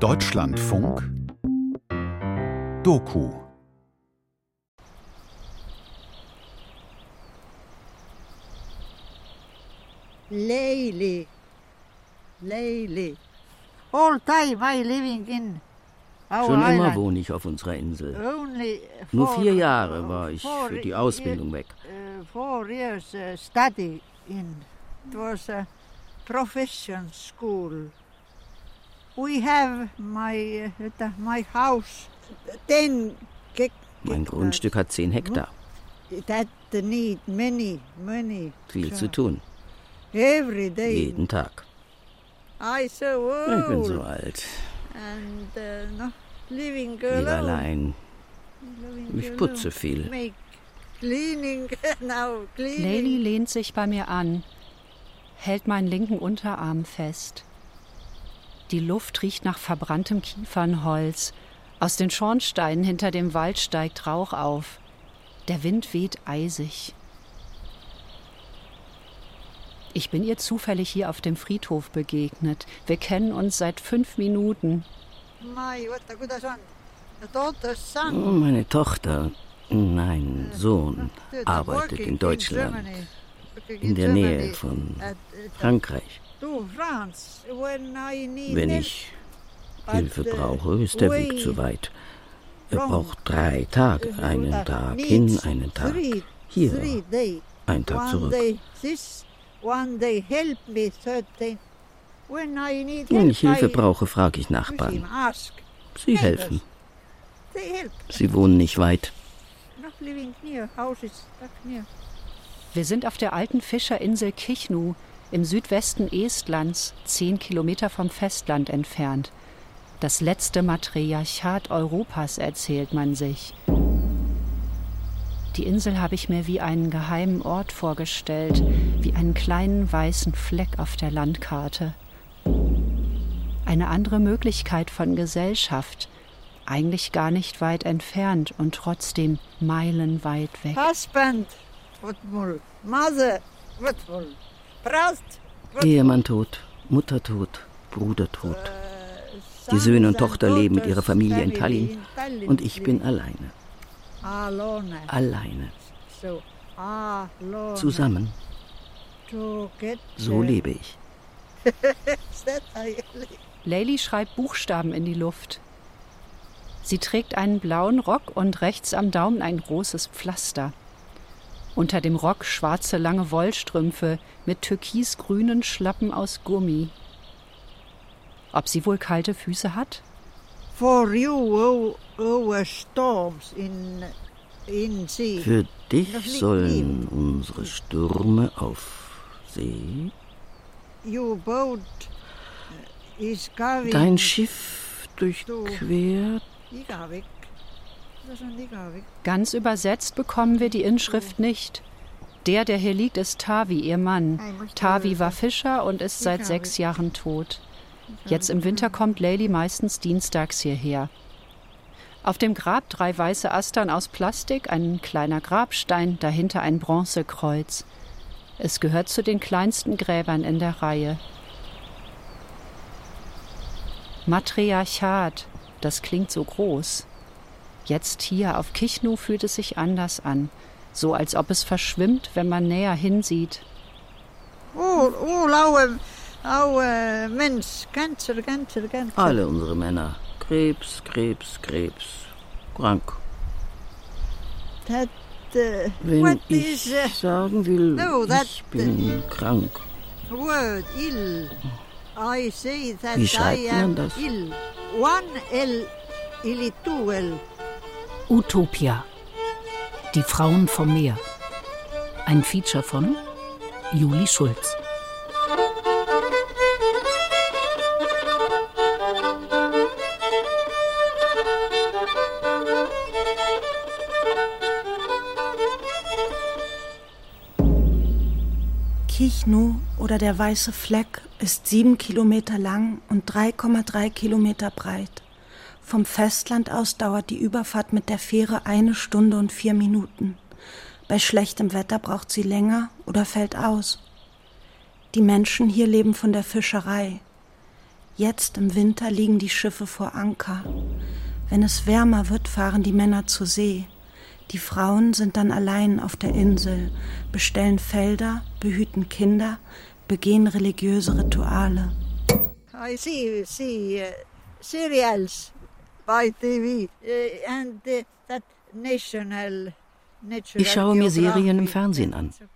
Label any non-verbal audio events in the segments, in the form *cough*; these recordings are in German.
Deutschlandfunk Doku Lately, lately, all time I living in our Schon immer wohne ich auf unserer Insel. Nur vier Jahre war ich für die Ausbildung weg. uh, four years uh, study in. It was a profession school. We have my uh, my house, ten. Mein. Grundstück hat zehn Hektar. That need many, many. Viel zu tun. Every day. Jeden Tag. I so Ich bin old so alt. and uh, no, living Lebe alone. allein. living Ich alone. putze viel. Make cleaning *laughs* now cleaning. Lely lehnt sich bei mir an, hält meinen linken Unterarm fest. Die Luft riecht nach verbranntem Kiefernholz. Aus den Schornsteinen hinter dem Wald steigt Rauch auf. Der Wind weht eisig. Ich bin ihr zufällig hier auf dem Friedhof begegnet. Wir kennen uns seit fünf Minuten. Oh, meine Tochter, nein, Sohn, arbeitet in Deutschland, in der Nähe von Frankreich. Wenn ich Hilfe brauche, ist der Weg way zu weit. Er braucht drei Tage, einen Tag hin, einen Tag three, hier, einen Tag one zurück. day this, one day help me certain. When I need Wenn help, ich Hilfe I brauche, frage ich Nachbarn. ask. Sie helfen. They help. Sie wohnen nicht weit. Wir sind auf der alten Fischerinsel Kichnu im Südwesten Estlands, zehn Kilometer vom Festland entfernt. Das letzte Matriarchat Europas, erzählt man sich. Die Insel habe ich mir wie einen geheimen Ort vorgestellt, wie einen kleinen weißen Fleck auf der Landkarte. Eine andere Möglichkeit von Gesellschaft, eigentlich gar nicht weit entfernt und trotzdem meilenweit weg. Husband, what more? Mother, what more? Ehemann tot, Mutter tot, Bruder tot. Die Söhne und Tochter leben mit ihrer Familie in Tallinn in Tallinn und ich bin alleine. Alleine. Zusammen. So lebe ich. that I Layli schreibt Buchstaben in die Luft. Sie trägt einen blauen Rock und rechts am Daumen ein großes Pflaster. Unter dem Rock schwarze lange Wollstrümpfe mit türkisgrünen Schlappen aus Gummi. Ob sie wohl kalte Füße hat? For you, oh, our storms in in sea. Für dich sollen unsere Stürme auf See. Your boat uh, is going. Dein Schiff durchquert. Igavik. Das ist ein Igavik. Ganz übersetzt bekommen wir die Inschrift nicht. Der, der hier liegt, ist Tavi, ihr Mann. Tavi war Fischer und ist seit sechs Jahren tot. Jetzt im Winter kommt Layli meistens dienstags hierher. Auf dem Grab drei weiße Astern aus Plastik, ein kleiner Grabstein, dahinter ein Bronzekreuz. Es gehört zu den kleinsten Gräbern in der Reihe. Matriarchat, das klingt so groß. Jetzt hier auf Kichnu fühlt es sich anders an, so als ob es verschwimmt, wenn man näher hinsieht. All, all our, our men's cancer, cancer, cancer. Alle unsere Männer. Krebs, Krebs, Krebs. Krank. That, uh, Wenn what ich is uh, sagen will, no, that- ich bin krank. word ill? I say that Wie schreibt I man am das? ill. One L, illi two L. Utopia. Die Frauen vom Meer. Ein Feature von Juli Schulz. Kichnu oder der weiße Fleck ist sieben Kilometer lang und 3,3 Kilometer breit. Vom Festland aus dauert die Überfahrt mit der Fähre eine Stunde und vier Minuten. Bei schlechtem Wetter braucht sie länger oder fällt aus. Die Menschen hier leben von der Fischerei. Jetzt im Winter liegen die Schiffe vor Anker. Wenn es wärmer wird, fahren die Männer zur See. Die Frauen sind dann allein auf der Insel, bestellen Felder, behüten Kinder, begehen religiöse Rituale. I see, see uh, serials Ich schaue mir Serien im Fernsehen an. and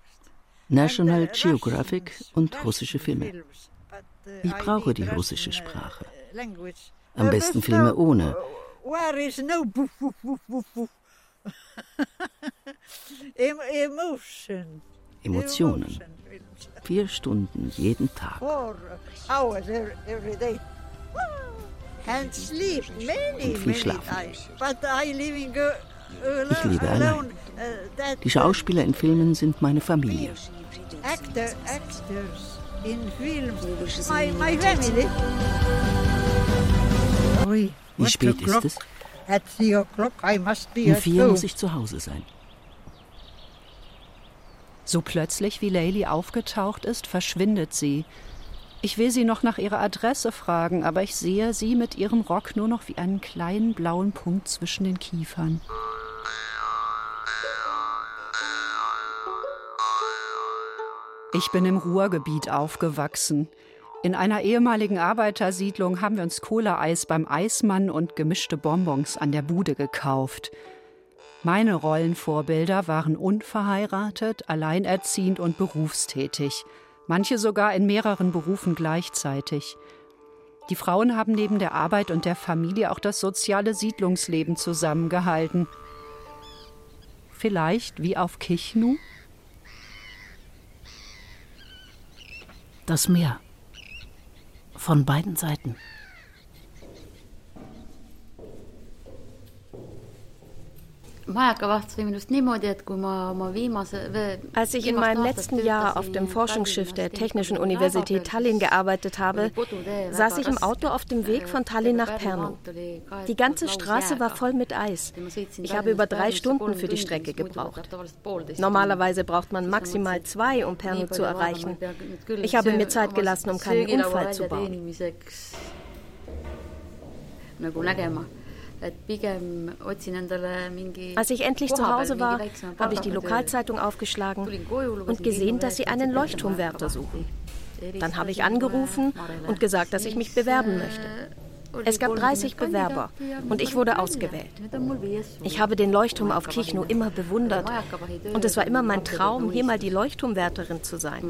National Geographic und russische Filme. uh, Ich brauche die russische uh, Sprache. Am Uh, besten Filme ohne. uh. Emotionen. Vier Stunden jeden Tag. And sleep many, Und viel many schlafen. times. But I living alone. Ich lebe allein. alone. That, Die Schauspieler in Filmen sind meine Familie. actor, actors in films. My, my family. Wie spät ist es? At three o'clock I must be Um at vier muss ich zu Hause sein. So plötzlich wie Layli aufgetaucht ist, verschwindet sie. Ich will sie noch nach ihrer Adresse fragen, aber ich sehe sie mit ihrem Rock nur noch wie einen kleinen blauen Punkt zwischen den Kiefern. Ich bin im Ruhrgebiet aufgewachsen. In einer ehemaligen Arbeitersiedlung haben wir uns Cola-Eis beim Eismann und gemischte Bonbons an der Bude gekauft. Meine Rollenvorbilder waren unverheiratet, alleinerziehend und berufstätig, manche sogar in mehreren Berufen gleichzeitig. Die Frauen haben neben der Arbeit und der Familie auch das soziale Siedlungsleben zusammengehalten. Vielleicht wie auf Kichnu? Das Meer. Von beiden Seiten. Als ich in meinem letzten Jahr auf dem Forschungsschiff der Technischen Universität Tallinn gearbeitet habe, saß ich im Auto auf dem Weg von Tallinn nach Pärnu. Die ganze Straße war voll mit Eis. Ich habe über drei Stunden für die Strecke gebraucht. Normalerweise braucht man maximal zwei, um Pärnu zu erreichen. Ich habe mir Zeit gelassen, um keinen Unfall zu bauen. Als ich endlich zu Hause war, habe ich die Lokalzeitung aufgeschlagen und gesehen, dass sie einen Leuchtturmwärter suchen. Dann habe ich angerufen und gesagt, dass ich mich bewerben möchte. Es gab 30 Bewerber und ich wurde ausgewählt. Ich habe den Leuchtturm auf Kichnu immer bewundert und es war immer mein Traum, hier mal die Leuchtturmwärterin zu sein.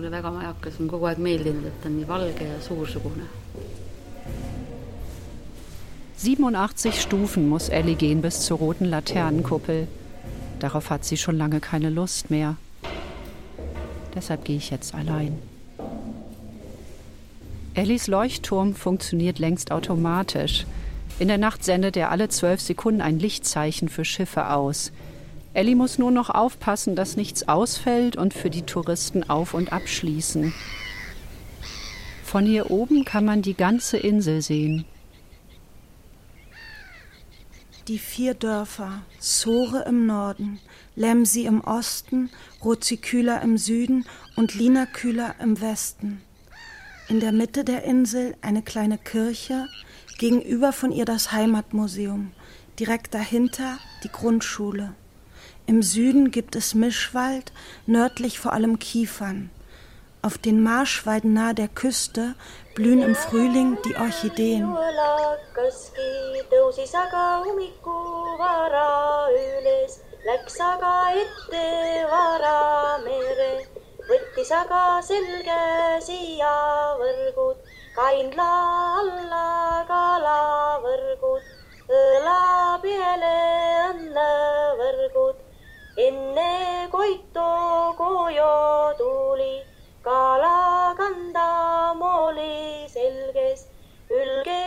87 Stufen muss Ellie gehen bis zur roten Laternenkuppel. Darauf hat sie schon lange keine Lust mehr. Deshalb gehe ich jetzt allein. Ellis Leuchtturm funktioniert längst automatisch. In der Nacht sendet er alle zwölf Sekunden ein Lichtzeichen für Schiffe aus. Ellie muss nur noch aufpassen, dass nichts ausfällt und für die Touristen auf- und abschließen. Von hier oben kann man die ganze Insel sehen. Die vier Dörfer, Sore im Norden, Lemsi im Osten, Roziküla im Süden und Linaküla im Westen. In der Mitte der Insel eine kleine Kirche, gegenüber von ihr das Heimatmuseum, direkt dahinter die Grundschule. Im Süden gibt es Mischwald, nördlich vor allem Kiefern. Auf den Marschweiden nahe der Küste blühen im Frühling die Orchideen. enne Koito koju tuli, kala kanda mooli selges, ülge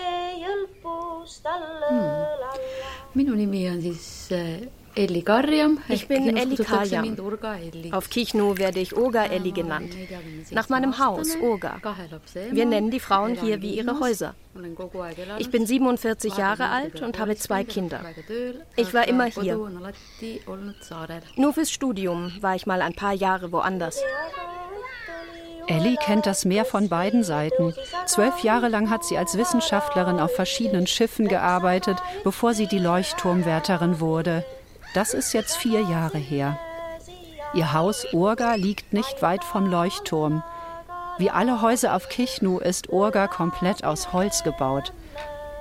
jõlpus talle lalla. minu nimi on siis äh, Elli Karjam. Ich bin Elli Karjam. Auf Kichnu werde ich Oga Elli genannt. Nach meinem Haus, Oga. Wir nennen die Frauen hier wie ihre Häuser. Ich bin 47 Jahre alt und habe zwei Kinder. Ich war immer hier. Nur fürs Studium war ich mal ein paar Jahre woanders. Ellie kennt das Meer von beiden Seiten. Zwölf Jahre lang hat sie als Wissenschaftlerin auf verschiedenen Schiffen gearbeitet, bevor sie die Leuchtturmwärterin wurde. Das ist jetzt vier Jahre her. Ihr Haus Urga liegt nicht weit vom Leuchtturm. Wie alle Häuser auf Kichnu ist Urga komplett aus Holz gebaut.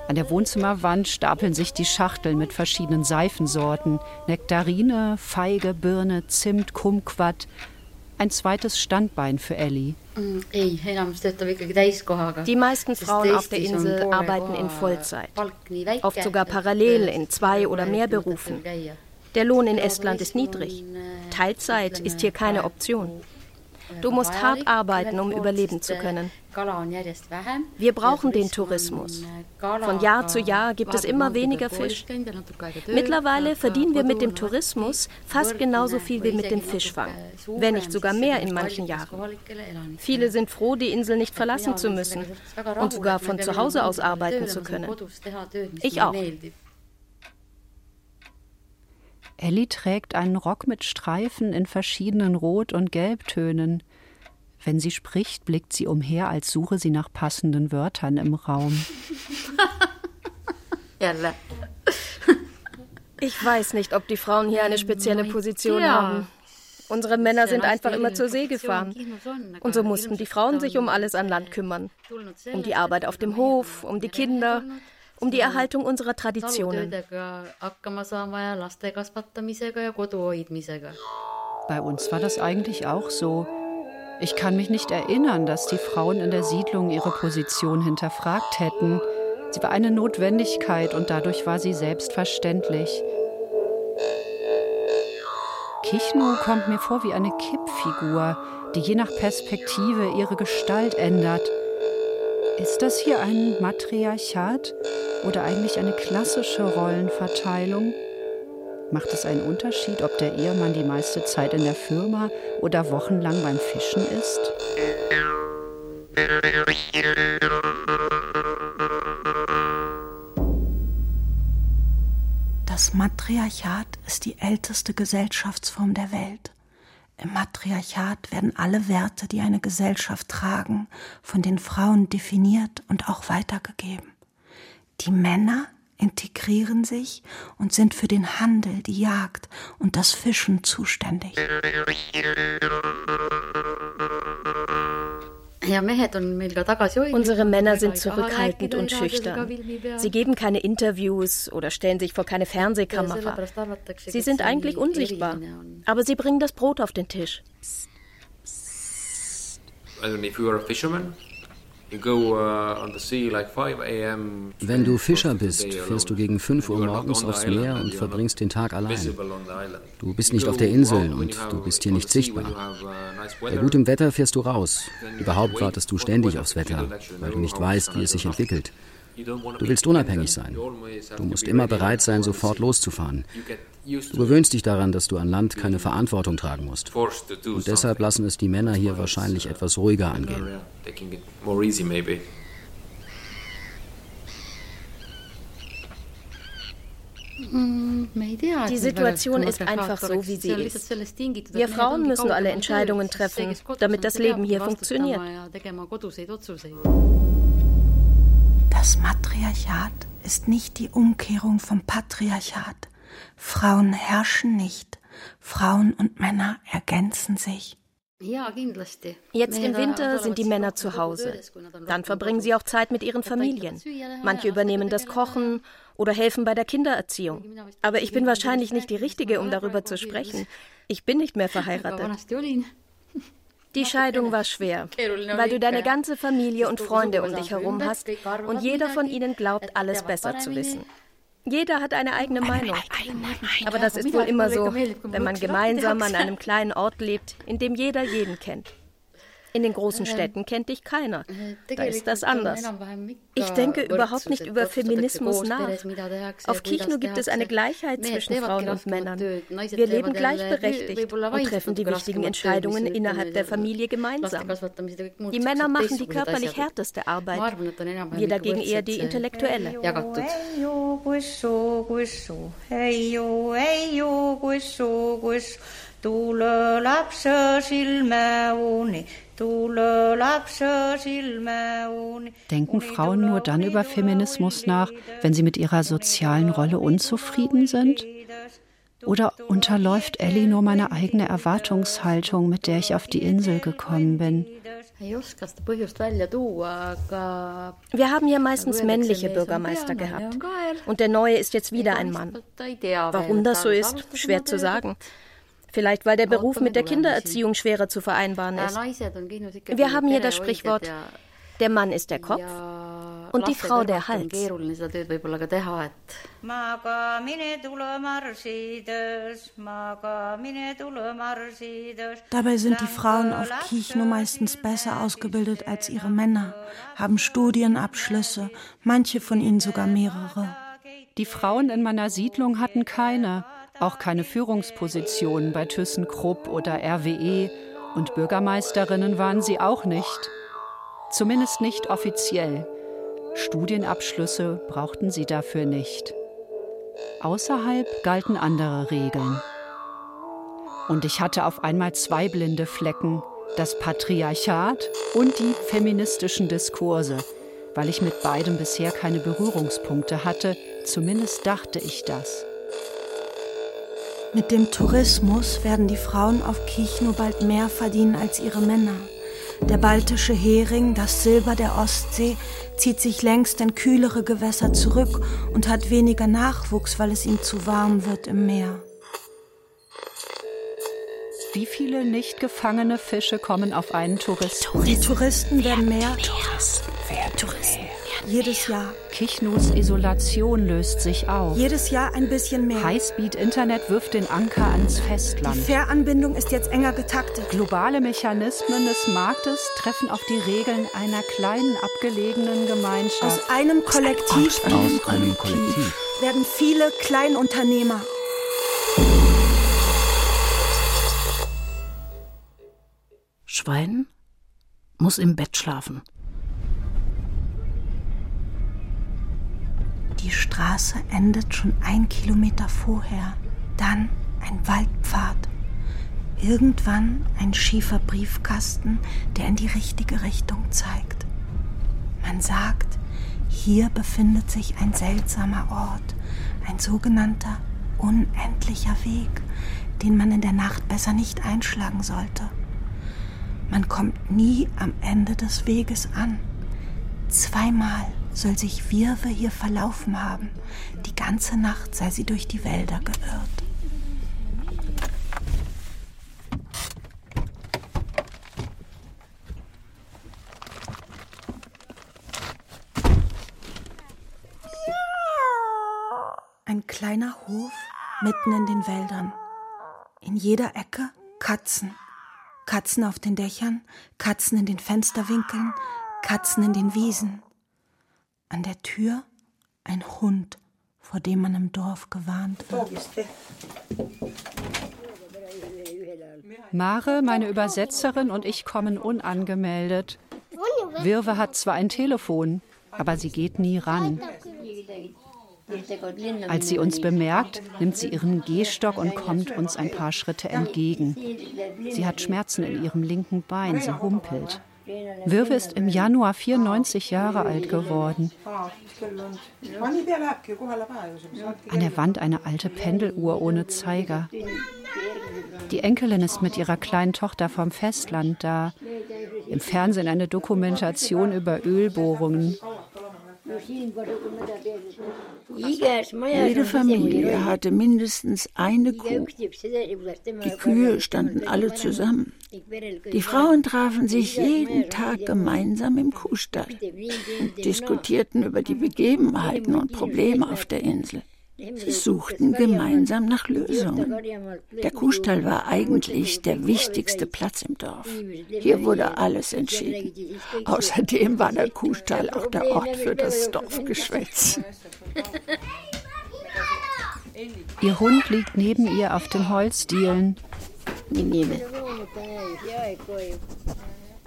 An der Wohnzimmerwand stapeln sich die Schachteln mit verschiedenen Seifensorten: Nektarine, Feige, Birne, Zimt, Kumquat, ein zweites Standbein für Ellie. Mm, Die meisten Frauen auf der Insel arbeiten in Vollzeit, oft sogar parallel in zwei oder mehr Berufen. Der Lohn in Estland ist niedrig. Teilzeit ist hier keine Option. Du musst hart arbeiten, um überleben zu können. Wir brauchen den Tourismus. Von Jahr zu Jahr gibt es immer weniger Fisch. Mittlerweile verdienen wir mit dem Tourismus fast genauso viel wie mit dem Fischfang, wenn nicht sogar mehr in manchen Jahren. Viele sind froh, die Insel nicht verlassen zu müssen und sogar von zu Hause aus arbeiten zu können. Ich auch. Ellie trägt einen Rock mit Streifen in verschiedenen Rot- und Gelbtönen. Wenn sie spricht, blickt sie umher, als suche sie nach passenden Wörtern im Raum. *laughs* ich weiß nicht, ob die Frauen hier eine spezielle Position haben. Unsere Männer sind einfach immer zur See gefahren. Und so mussten die Frauen sich um alles an Land kümmern. Um die Arbeit auf dem Hof, um die Kinder, um die Erhaltung unserer Traditionen. Bei uns war das eigentlich auch so. Ich kann mich nicht erinnern, dass die Frauen in der Siedlung ihre Position hinterfragt hätten. Sie war eine Notwendigkeit und dadurch war sie selbstverständlich. Kichnu kommt mir vor wie eine Kippfigur, die je nach Perspektive ihre Gestalt ändert. Ist das hier ein Matriarchat oder eigentlich eine klassische Rollenverteilung? Macht es einen Unterschied, ob der Ehemann die meiste Zeit in der Firma oder wochenlang beim Fischen ist? Das Matriarchat ist die älteste Gesellschaftsform der Welt. Im Matriarchat werden alle Werte, die eine Gesellschaft tragen, von den Frauen definiert und auch weitergegeben. Die Männer integrieren sich und sind für den Handel, die Jagd und das Fischen zuständig. Unsere Männer sind zurückhaltend und schüchtern. Sie geben keine Interviews oder stellen sich vor keine Fernsehkamera. Sie sind eigentlich unsichtbar, aber sie bringen das Brot auf den Tisch. Also, if you are a fisherman, Wenn du Fischer bist, fährst du gegen 5 Uhr morgens aufs Meer und verbringst den Tag allein. Du bist nicht auf der Insel und du bist hier nicht sichtbar. Bei gutem Wetter fährst du raus. Überhaupt wartest du ständig aufs Wetter, weil du nicht weißt, wie es sich entwickelt. Du willst unabhängig sein. Du musst immer bereit sein, sofort loszufahren. Du gewöhnst dich daran, dass du an Land keine Verantwortung tragen musst. Und deshalb lassen es die Männer hier wahrscheinlich etwas ruhiger angehen. Die Situation ist einfach so, wie sie ist. Wir Frauen müssen alle Entscheidungen treffen, damit das Leben hier funktioniert. Das Matriarchat ist nicht die Umkehrung vom Patriarchat. Frauen herrschen nicht. Frauen und Männer ergänzen sich. Jetzt im Winter sind die Männer zu Hause. Dann verbringen sie auch Zeit mit ihren Familien. Manche übernehmen das Kochen oder helfen bei der Kindererziehung. Aber ich bin wahrscheinlich nicht die Richtige, um darüber zu sprechen. Ich bin nicht mehr *laughs* verheiratet. Die Scheidung war schwer, *laughs* weil du deine ganze Familie und Freunde um dich herum hast und jeder von ihnen glaubt, alles besser zu wissen. Jeder hat eine eigene Meinung. Aber das ist wohl immer so, wenn man gemeinsam an einem kleinen Ort lebt, in dem jeder jeden kennt. In den großen Städten kennt dich keiner. Da ist das anders. Ich denke überhaupt nicht über Feminismus nach. Auf Kichnu gibt es eine Gleichheit zwischen Frauen und Männern. Wir leben gleichberechtigt und treffen die wichtigen Entscheidungen innerhalb der Familie gemeinsam. Die Männer machen die körperlich härteste Arbeit, wir dagegen eher die intellektuelle. tule lapse silme uni Denken Frauen nur dann über Feminismus nach, wenn sie mit ihrer sozialen Rolle unzufrieden sind? Oder unterläuft Ellie nur meine eigene Erwartungshaltung, mit der ich auf die Insel gekommen bin? Wir haben hier meistens männliche Bürgermeister gehabt. Und der neue ist jetzt wieder ein Mann. Warum das so ist, schwer zu sagen. Vielleicht, weil der Beruf mit der Kindererziehung schwerer zu vereinbaren ist. Wir haben hier das Sprichwort, der Mann ist der Kopf und die Frau der Hals. Dabei sind die Frauen auf Kichno meistens besser ausgebildet als ihre Männer, haben Studienabschlüsse, manche von ihnen sogar mehrere. Die Frauen in meiner Siedlung hatten keine, auch keine Führungspositionen bei ThyssenKrupp oder RWE und Bürgermeisterinnen waren sie auch nicht. Zumindest nicht offiziell. Studienabschlüsse brauchten sie dafür nicht. Außerhalb galten andere Regeln. Und ich hatte auf einmal zwei blinde Flecken, das Patriarchat und die feministischen Diskurse, weil ich mit beidem bisher keine Berührungspunkte hatte, zumindest dachte ich das. Mit dem Tourismus werden die Frauen auf Kichno bald mehr verdienen als ihre Männer. Der baltische Hering, das Silber der Ostsee, zieht sich längst in kühlere Gewässer zurück und hat weniger Nachwuchs, weil es ihm zu warm wird im Meer. Wie viele nicht gefangene Fische kommen auf einen Touristen? Die Touristen werden mehr. Touristen. Wer Touristen? Jedes Jahr. Kichnos Isolation löst sich auf. Jedes Jahr ein bisschen mehr. Highspeed-Internet wirft den Anker ans Festland. Die Fähranbindung ist jetzt enger getaktet. Globale Mechanismen des Marktes treffen auf die Regeln einer kleinen, abgelegenen Gemeinschaft. Aus einem Kollektiv, aus einem Kollektiv werden viele Kleinunternehmer. Schwein muss im Bett schlafen. Die Straße endet schon ein Kilometer vorher, dann ein Waldpfad. Irgendwann ein schiefer Briefkasten, der in die richtige Richtung zeigt. Man sagt, hier befindet sich ein seltsamer Ort, ein sogenannter unendlicher Weg, den man in der Nacht besser nicht einschlagen sollte. Man kommt nie am Ende des Weges an. Zweimal soll sich Wirwe hier verlaufen haben. Die ganze Nacht sei sie durch die Wälder geirrt. Ein kleiner Hof mitten in den Wäldern. In jeder Ecke Katzen. Katzen auf den Dächern, Katzen in den Fensterwinkeln, Katzen in den Wiesen. An der Tür ein Hund, vor dem man im Dorf gewarnt wird. Mare, meine Übersetzerin und ich kommen unangemeldet. Wirwe hat zwar ein Telefon, aber sie geht nie ran. Als sie uns bemerkt, nimmt sie ihren Gehstock und kommt uns ein paar Schritte entgegen. Sie hat Schmerzen in ihrem linken Bein, sie humpelt. Wirwe ist im Januar 94 Jahre alt geworden. An der Wand eine alte Pendeluhr ohne Zeiger. Die Enkelin ist mit ihrer kleinen Tochter vom Festland da. Im Fernsehen eine Dokumentation über Ölbohrungen. Jede Familie hatte mindestens eine Kuh. Die Kühe standen alle zusammen. Die Frauen trafen sich jeden Tag gemeinsam im Kuhstall und diskutierten über die Begebenheiten und Probleme auf der Insel. Sie suchten gemeinsam nach Lösungen. Der Kuhstall war eigentlich der wichtigste Platz im Dorf. Hier wurde alles entschieden. Außerdem war der Kuhstall auch der Ort für das Dorfgeschwätz. Ihr Hund liegt neben ihr auf den Holzdielen.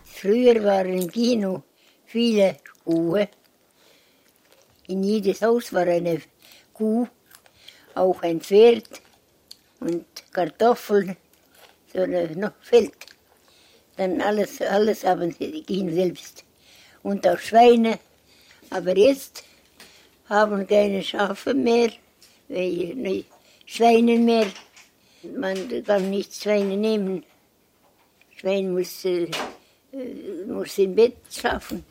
Früher waren im Kino viele Kuhe. In jedes Haus war eine Kuh, auch ein Pferd und Kartoffeln, so ein Feld. Dann alles, alles haben sie ihn selbst. Und auch Schweine. Aber jetzt haben keine Schafe mehr, Schweine mehr. Man kann nicht Schweine nehmen. Schwein muss, äh, muss im Bett schlafen.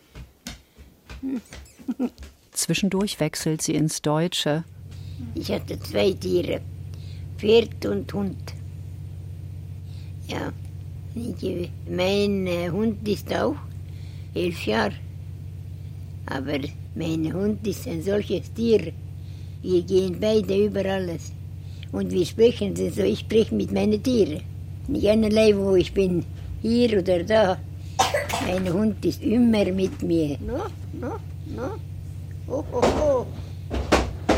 Zwischendurch wechselt sie ins Deutsche. Ich hatte zwei Tiere, Pferd und Hund. Ja, ich, mein äh, Hund ist auch elf Jahre. Aber mein Hund ist ein solches Tier. Wir gehen beide über alles. Und wir sprechen so, ich spreche mit meinen Tieren. Nicht einerlei, wo ich bin, hier oder da. Mein Hund ist immer mit mir. No, no, no. Oh, oh, oh.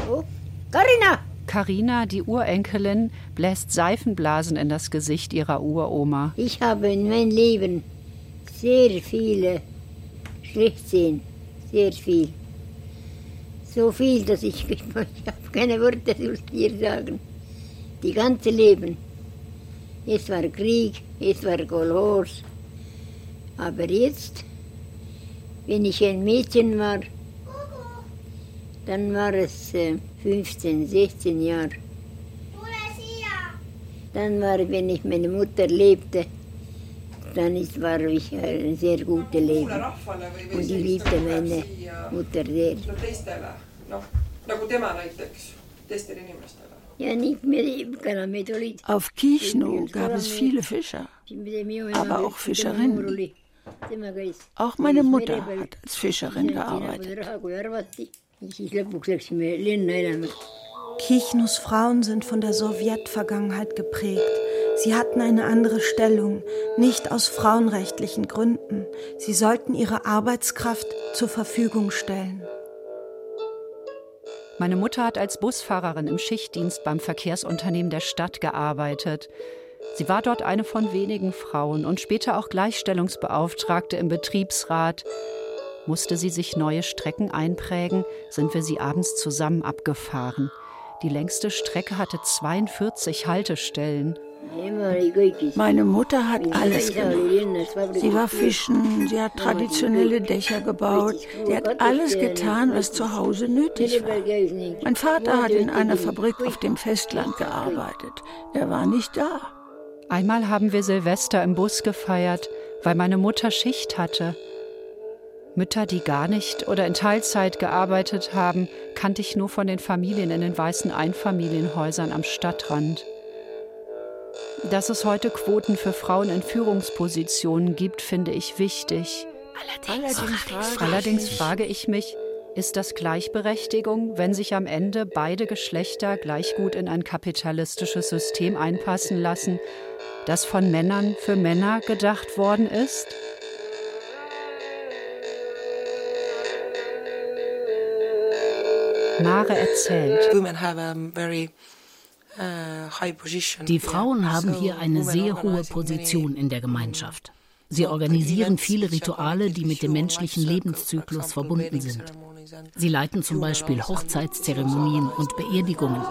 Oh, Carina! Carina, die Urenkelin, bläst Seifenblasen in das Gesicht ihrer Uroma. Ich habe in meinem Leben sehr viele Schlechtsehen. Sehr viel. So viel, dass ich, *laughs* ich habe keine Worte zu dir sagen. Die ganze Leben. Es war Krieg, es war Kolhos. Aber jetzt, wenn ich ein Mädchen war, dann war es äh, 15, 16 Jahre. Dann war, wenn ich meine Mutter lebte, dann ist, war ich ein sehr gutes Leben. Und ich liebte meine Mutter sehr. Auf Kichno gab es viele Fischer, aber auch Fischerinnen. Auch meine Mutter hat als Fischerin gearbeitet. Kichnus Frauen sind von der Sowjetvergangenheit geprägt. Sie hatten eine andere Stellung, nicht aus frauenrechtlichen Gründen. Sie sollten ihre Arbeitskraft zur Verfügung stellen. Meine Mutter hat als Busfahrerin im Schichtdienst beim Verkehrsunternehmen der Stadt gearbeitet. Sie war dort eine von wenigen Frauen und später auch Gleichstellungsbeauftragte im Betriebsrat. Musste sie sich neue Strecken einprägen, sind wir sie abends zusammen abgefahren. Die längste Strecke hatte 42 Haltestellen. Meine Mutter hat alles gemacht. Sie war fischen, sie hat traditionelle Dächer gebaut, sie hat alles getan, was zu Hause nötig war. Mein Vater hat in einer Fabrik auf dem Festland gearbeitet. Er war nicht da. Einmal haben wir Silvester im Bus gefeiert, weil meine Mutter Schicht hatte. Mütter, die gar nicht oder in Teilzeit gearbeitet haben, kannte ich nur von den Familien in den weißen Einfamilienhäusern am Stadtrand. Dass es heute Quoten für Frauen in Führungspositionen gibt, finde ich wichtig. Allerdings, Allerdings, Allerdings frage ich mich, ist das Gleichberechtigung, wenn sich am Ende beide Geschlechter gleich gut in ein kapitalistisches System einpassen lassen, das von Männern für Männer gedacht worden ist? Mare erzählt. Very äh, Die Frauen haben hier eine sehr hohe Position in der Gemeinschaft. Sie organisieren viele Rituale, die mit dem menschlichen Lebenszyklus verbunden sind. Sie leiten zum Beispiel Hochzeitszeremonien und Beerdigungen.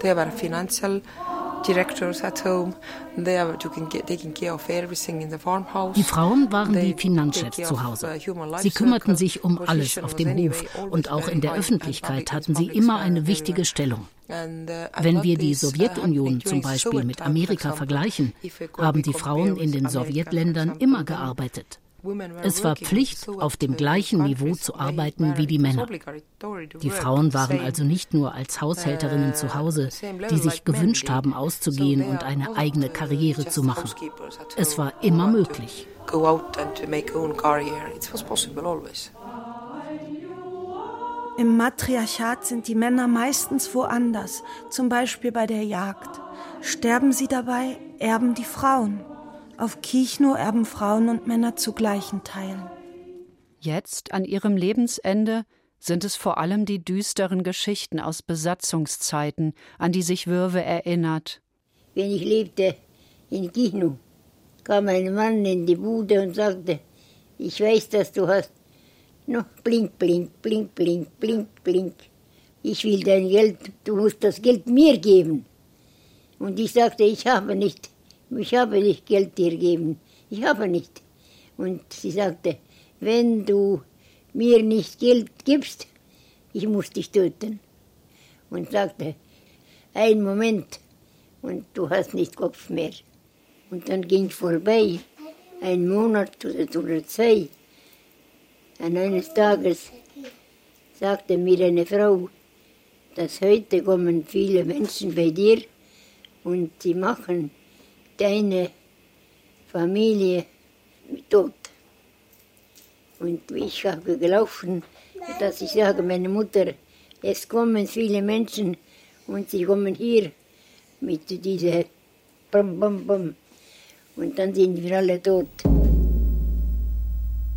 They were financial directors at home. They are taking care of everything in the farmhouse. Die Frauen waren die Finanzchefs zu Hause. Uh, sie kümmerten sich um alles auf dem Hof und auch in der Öffentlichkeit hatten sie immer eine wichtige Stellung. Uh, Wenn wir die uh, Sowjetunion zum Beispiel mit Amerika vergleichen, haben die Frauen in den Sowjetländern immer gearbeitet. Es war Pflicht, auf dem gleichen Niveau zu arbeiten wie die Männer. Die Frauen waren also nicht nur als Haushälterinnen zu Hause, die sich gewünscht haben, auszugehen und eine eigene Karriere zu machen. Es war immer möglich. Im Matriarchat sind die Männer meistens woanders, zum Beispiel bei der Jagd. Sterben sie dabei, erben die Frauen. Auf Kichno erben Frauen und Männer zu gleichen Teilen. Jetzt, an ihrem Lebensende, sind es vor allem die düsteren Geschichten aus Besatzungszeiten, an die sich Würwe erinnert. Wenn ich lebte in Kichno, kam ein Mann in die Bude und sagte, ich weiß, dass du hast No, blink, blink, blink, blink, blink, blink. Ich will dein Geld, du musst das Geld mir geben. Und ich sagte, ich habe nicht, ich habe nicht Geld dir geben. Ich habe nicht. Und sie sagte, wenn du mir nicht Geld gibst, ich muss dich töten. Und sagte, ein Moment und du hast nicht Kopf mehr. Und dann ging vorbei, ein Monat oder zwei. Und eines Tages sagte mir eine Frau, dass heute kommen viele Menschen bei dir und sie machen deine Familie tot. Und ich habe gelaufen, dass ich sage, meine Mutter, es kommen viele Menschen und sie kommen hier mit dieser Bum, Bum, Bum. Und dann sind wir alle tot.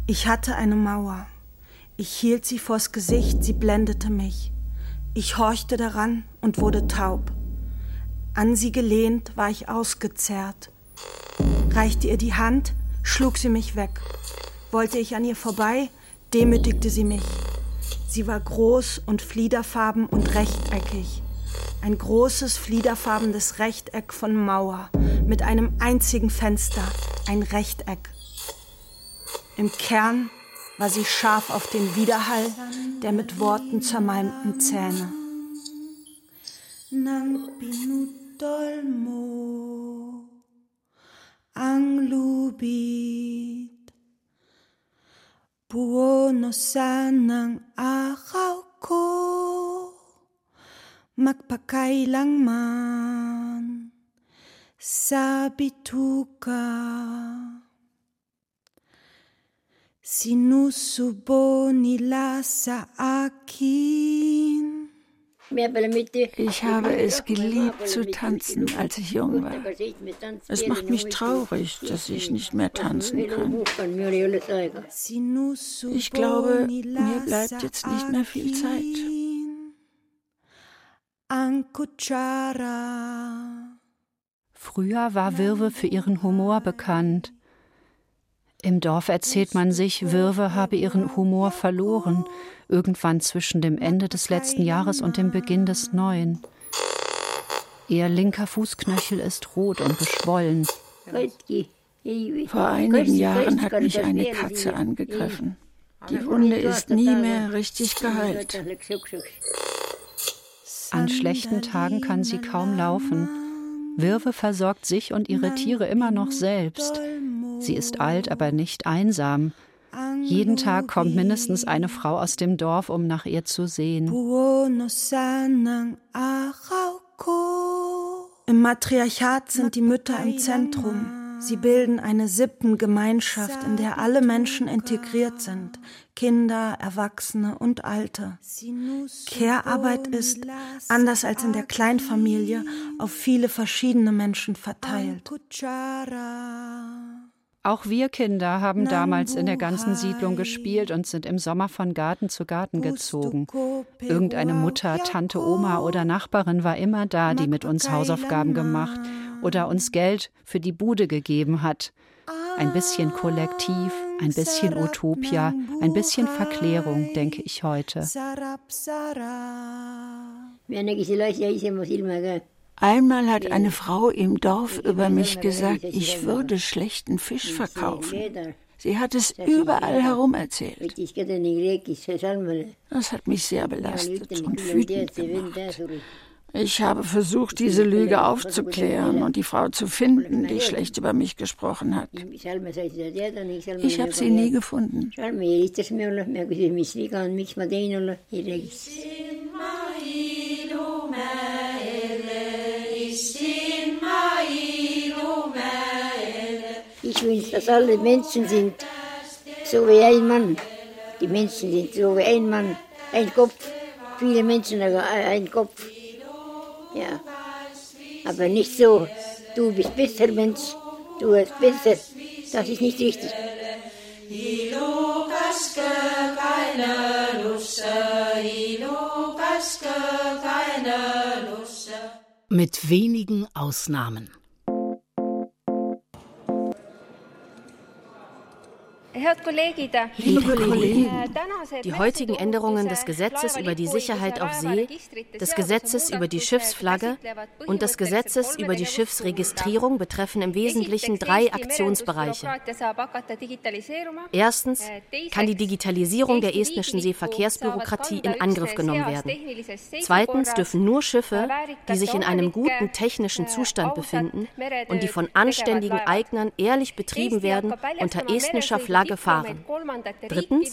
Ich hatte eine Mauer. Ich hielt sie vors Gesicht, sie blendete mich. Ich horchte daran und wurde taub. An sie gelehnt war ich ausgezerrt. Reichte ihr die Hand, schlug sie mich weg. Wollte ich an ihr vorbei, demütigte sie mich. Sie war groß und fliederfarben und rechteckig. Ein großes fliederfarbenes Rechteck von Mauer mit einem einzigen Fenster, ein Rechteck. Im Kern war sie scharf auf den Widerhall der mit Worten zermalmten Zähne. Ang lubid Buono sanang araw ko Magpakailanman sa bituka Sinusubo nila sa akin. Ich habe es geliebt zu tanzen, als ich jung war. Es macht mich traurig, dass ich nicht mehr tanzen kann. Ich glaube, mir bleibt jetzt nicht mehr viel Zeit. Früher war Wirwe für ihren Humor bekannt. Im Dorf erzählt man sich, Wirwe habe ihren Humor verloren, irgendwann zwischen dem Ende des letzten Jahres und dem Beginn des neuen. Ihr linker Fußknöchel ist rot und geschwollen. Vor einigen Jahren hat mich eine Katze angegriffen. Die Wunde ist nie mehr richtig geheilt. An schlechten Tagen kann sie kaum laufen. Wirwe versorgt sich und ihre Tiere immer noch selbst. Sie ist alt, aber nicht einsam. Jeden Tag kommt mindestens eine Frau aus dem Dorf, um nach ihr zu sehen. Im Matriarchat sind die Mütter im Zentrum. Sie bilden eine Sippengemeinschaft, in der alle Menschen integriert sind, Kinder, Erwachsene und Alte. Care-Arbeit ist, anders als in der Kleinfamilie, auf viele verschiedene Menschen verteilt. Auch wir Kinder haben damals in der ganzen Siedlung gespielt und sind im Sommer von Garten zu Garten gezogen. Irgendeine Mutter, Tante, Oma oder Nachbarin war immer da, die mit uns Hausaufgaben gemacht oder uns Geld für die Bude gegeben hat. Ein bisschen Kollektiv, ein bisschen Utopia, ein bisschen Verklärung, denke ich heute. Einmal hat eine Frau im Dorf über mich gesagt, ich würde schlechten Fisch verkaufen. Sie hat es überall herum erzählt. Das hat mich sehr belastet und wütend gemacht. Ich habe versucht, diese Lüge aufzuklären und die Frau zu finden, die schlecht über mich gesprochen hat. Ich habe sie nie gefunden. Wünsche, dass alle Menschen sind so wie ein Mann. Die Menschen sind so wie ein Mann, ein Kopf. Viele Menschen einen Kopf. Ja. Aber nicht so, du bist besser Mensch, du bist besser. Das ist nicht richtig. Mit wenigen Ausnahmen. Liebe Kollegen, die heutigen Änderungen des Gesetzes über die Sicherheit auf See, des Gesetzes über die Schiffsflagge und des Gesetzes über die Schiffsregistrierung betreffen im Wesentlichen drei Aktionsbereiche. Erstens kann die Digitalisierung der estnischen Seeverkehrsbürokratie in Angriff genommen werden. Zweitens dürfen nur Schiffe, die sich in einem guten technischen Zustand befinden und die von anständigen Eignern ehrlich betrieben werden, unter estnischer Flagge Flagge fahren. Drittens,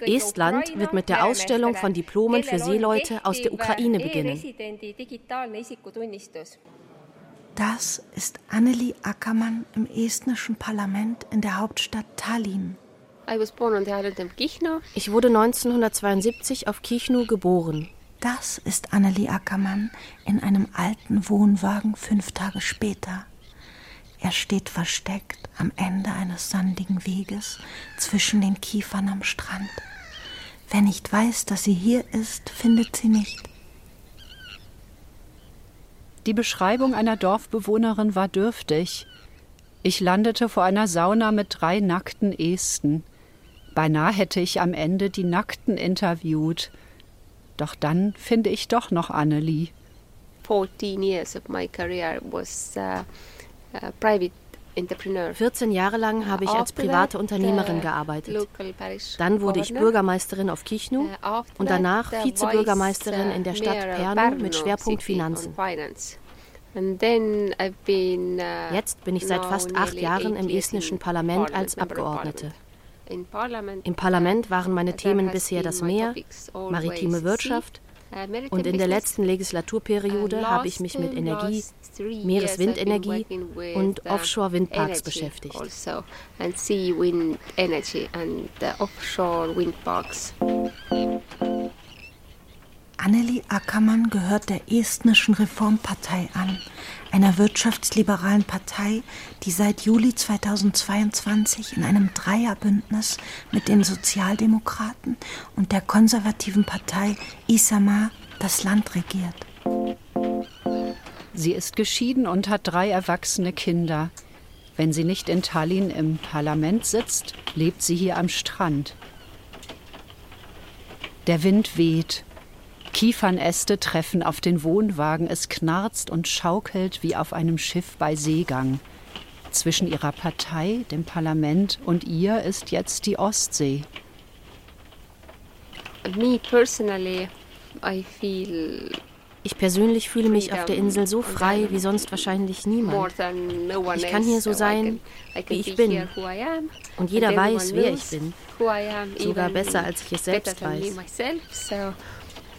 Estland wird mit der Ausstellung von Diplomen für Seeleute aus der Ukraine beginnen. Das ist Anneli Ackermann im estnischen Parlament in der Hauptstadt Tallinn. Ich wurde 1972 auf Kichnu geboren. Das ist Anneli Ackermann in einem alten Wohnwagen fünf Tage später. Er steht versteckt am Ende eines sandigen Weges zwischen den Kiefern am Strand. Wer nicht weiß, dass sie hier ist, findet sie nicht. Die Beschreibung einer Dorfbewohnerin war dürftig. Ich landete vor einer Sauna mit drei nackten Esten. Beinahe hätte ich am Ende die Nackten interviewt. Doch dann finde ich doch noch Annelie. 14 years of my career was uh 14 Jahre lang habe ich als private Unternehmerin gearbeitet. Dann wurde ich Bürgermeisterin auf Kichnu uh, und danach Vizebürgermeisterin in der Stadt uh, Pärnu mit Schwerpunkt Finanzen. Uh, Jetzt bin ich seit fast acht Jahren im estnischen Parlament als Abgeordnete. Im Parlament waren meine Themen bisher das Meer, maritime Wirtschaft, und in der letzten Legislaturperiode habe ich mich mit Energie, Meereswindenergie und Offshore-Windparks beschäftigt. Also, Anneli Ackermann gehört der estnischen Reformpartei an, einer wirtschaftsliberalen Partei, die seit Juli 2022 in einem Dreierbündnis mit den Sozialdemokraten und der konservativen Partei Isama das Land regiert. Sie ist geschieden und hat drei erwachsene Kinder. Wenn sie nicht in Tallinn im Parlament sitzt, lebt sie hier am Strand. Der Wind weht Kiefernäste treffen auf den Wohnwagen, es knarzt und schaukelt wie auf einem Schiff bei Seegang. Zwischen ihrer Partei, dem Parlament und ihr ist jetzt die Ostsee. Me personally, I feel ich persönlich fühle mich auf der Insel so frei wie sonst wahrscheinlich niemand. Ich kann hier so sein, wie ich bin. Und jeder weiß, wer ich bin. Sogar besser, als ich es selbst weiß.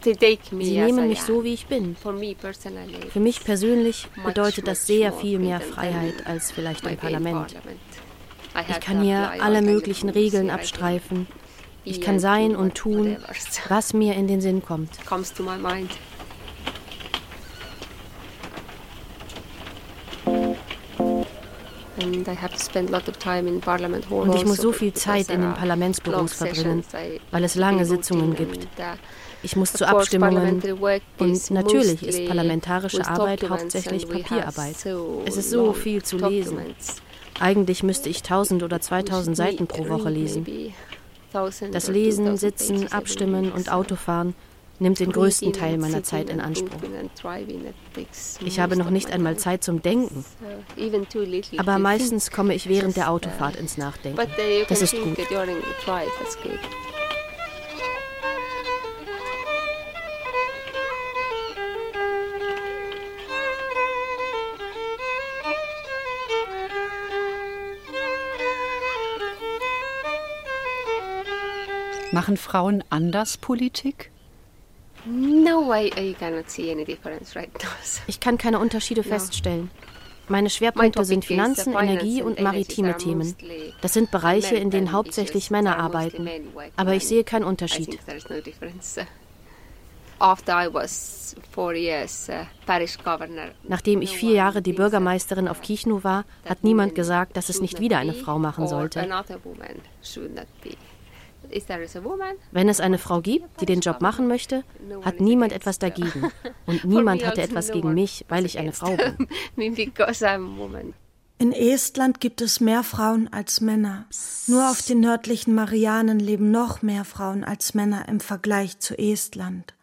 Sie nehmen mich so, wie ich bin. Für mich persönlich bedeutet das sehr viel mehr Freiheit als vielleicht im Parlament. Ich kann hier alle möglichen Regeln abstreifen. Ich kann sein und tun, was mir in den Sinn kommt. Und ich muss so viel Zeit in den Parlamentsbüros verbringen, weil es lange Sitzungen gibt. Ich muss zu Abstimmungen. Und natürlich ist parlamentarische Arbeit hauptsächlich Papierarbeit. Es ist so viel zu lesen. Eigentlich müsste ich 1000 oder 2000 Seiten pro Woche lesen. Das Lesen, Sitzen, Abstimmen und Autofahren nimmt den größten Teil meiner Zeit in Anspruch. Ich habe noch nicht einmal Zeit zum Denken. Aber meistens komme ich während der Autofahrt ins Nachdenken. Das ist gut. Machen Frauen anders Politik? *laughs* Ich kann keine Unterschiede feststellen. Meine Schwerpunkte sind Finanzen, Energie und maritime Themen. Das sind Bereiche, in denen hauptsächlich Männer arbeiten. Aber ich sehe keinen Unterschied. Uh, Nachdem ich vier Jahre die Bürgermeisterin auf Kichnu war, hat niemand gesagt, dass es nicht wieder eine Frau machen sollte. Wenn es eine Frau gibt, die den Job machen möchte, hat niemand etwas dagegen. *laughs* Und niemand hatte etwas gegen mich, weil ich eine Frau bin. *laughs* In Estland gibt es mehr Frauen als Männer. Nur auf den nördlichen Marianen leben noch mehr Frauen als Männer im Vergleich zu Estland.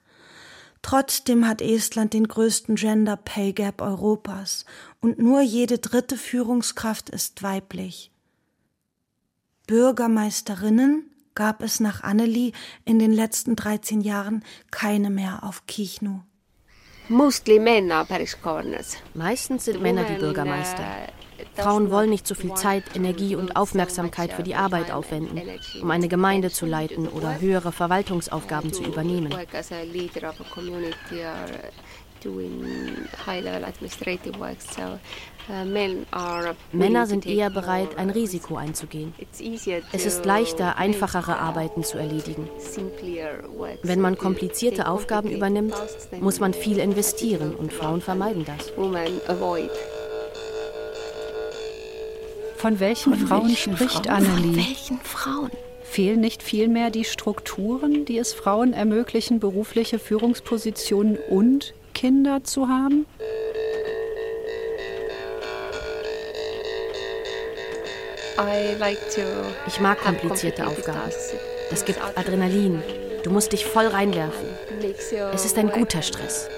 Trotzdem hat Estland den größten Gender Pay Gap Europas und nur jede dritte Führungskraft ist weiblich. Bürgermeisterinnen gab es nach Annelie in den letzten 13 Jahren keine mehr auf Kichnu. Meistens sind Männer die Bürgermeister. Frauen wollen nicht so viel Zeit, Energie und Aufmerksamkeit für die Arbeit aufwenden, um eine Gemeinde zu leiten oder höhere Verwaltungsaufgaben zu übernehmen. Männer sind eher bereit, ein Risiko einzugehen. Es ist leichter, einfachere Arbeiten zu erledigen. Wenn man komplizierte Aufgaben übernimmt, muss man viel investieren und Frauen vermeiden das. Von welchen Von Frauen welchen spricht Frauen? Annelie? Von welchen Frauen? Fehlen nicht vielmehr die Strukturen, die es Frauen ermöglichen, berufliche Führungspositionen und Kinder zu haben? Ich mag komplizierte Aufgaben. Das gibt Adrenalin. Du musst dich voll reinwerfen. Es ist ein guter Stress.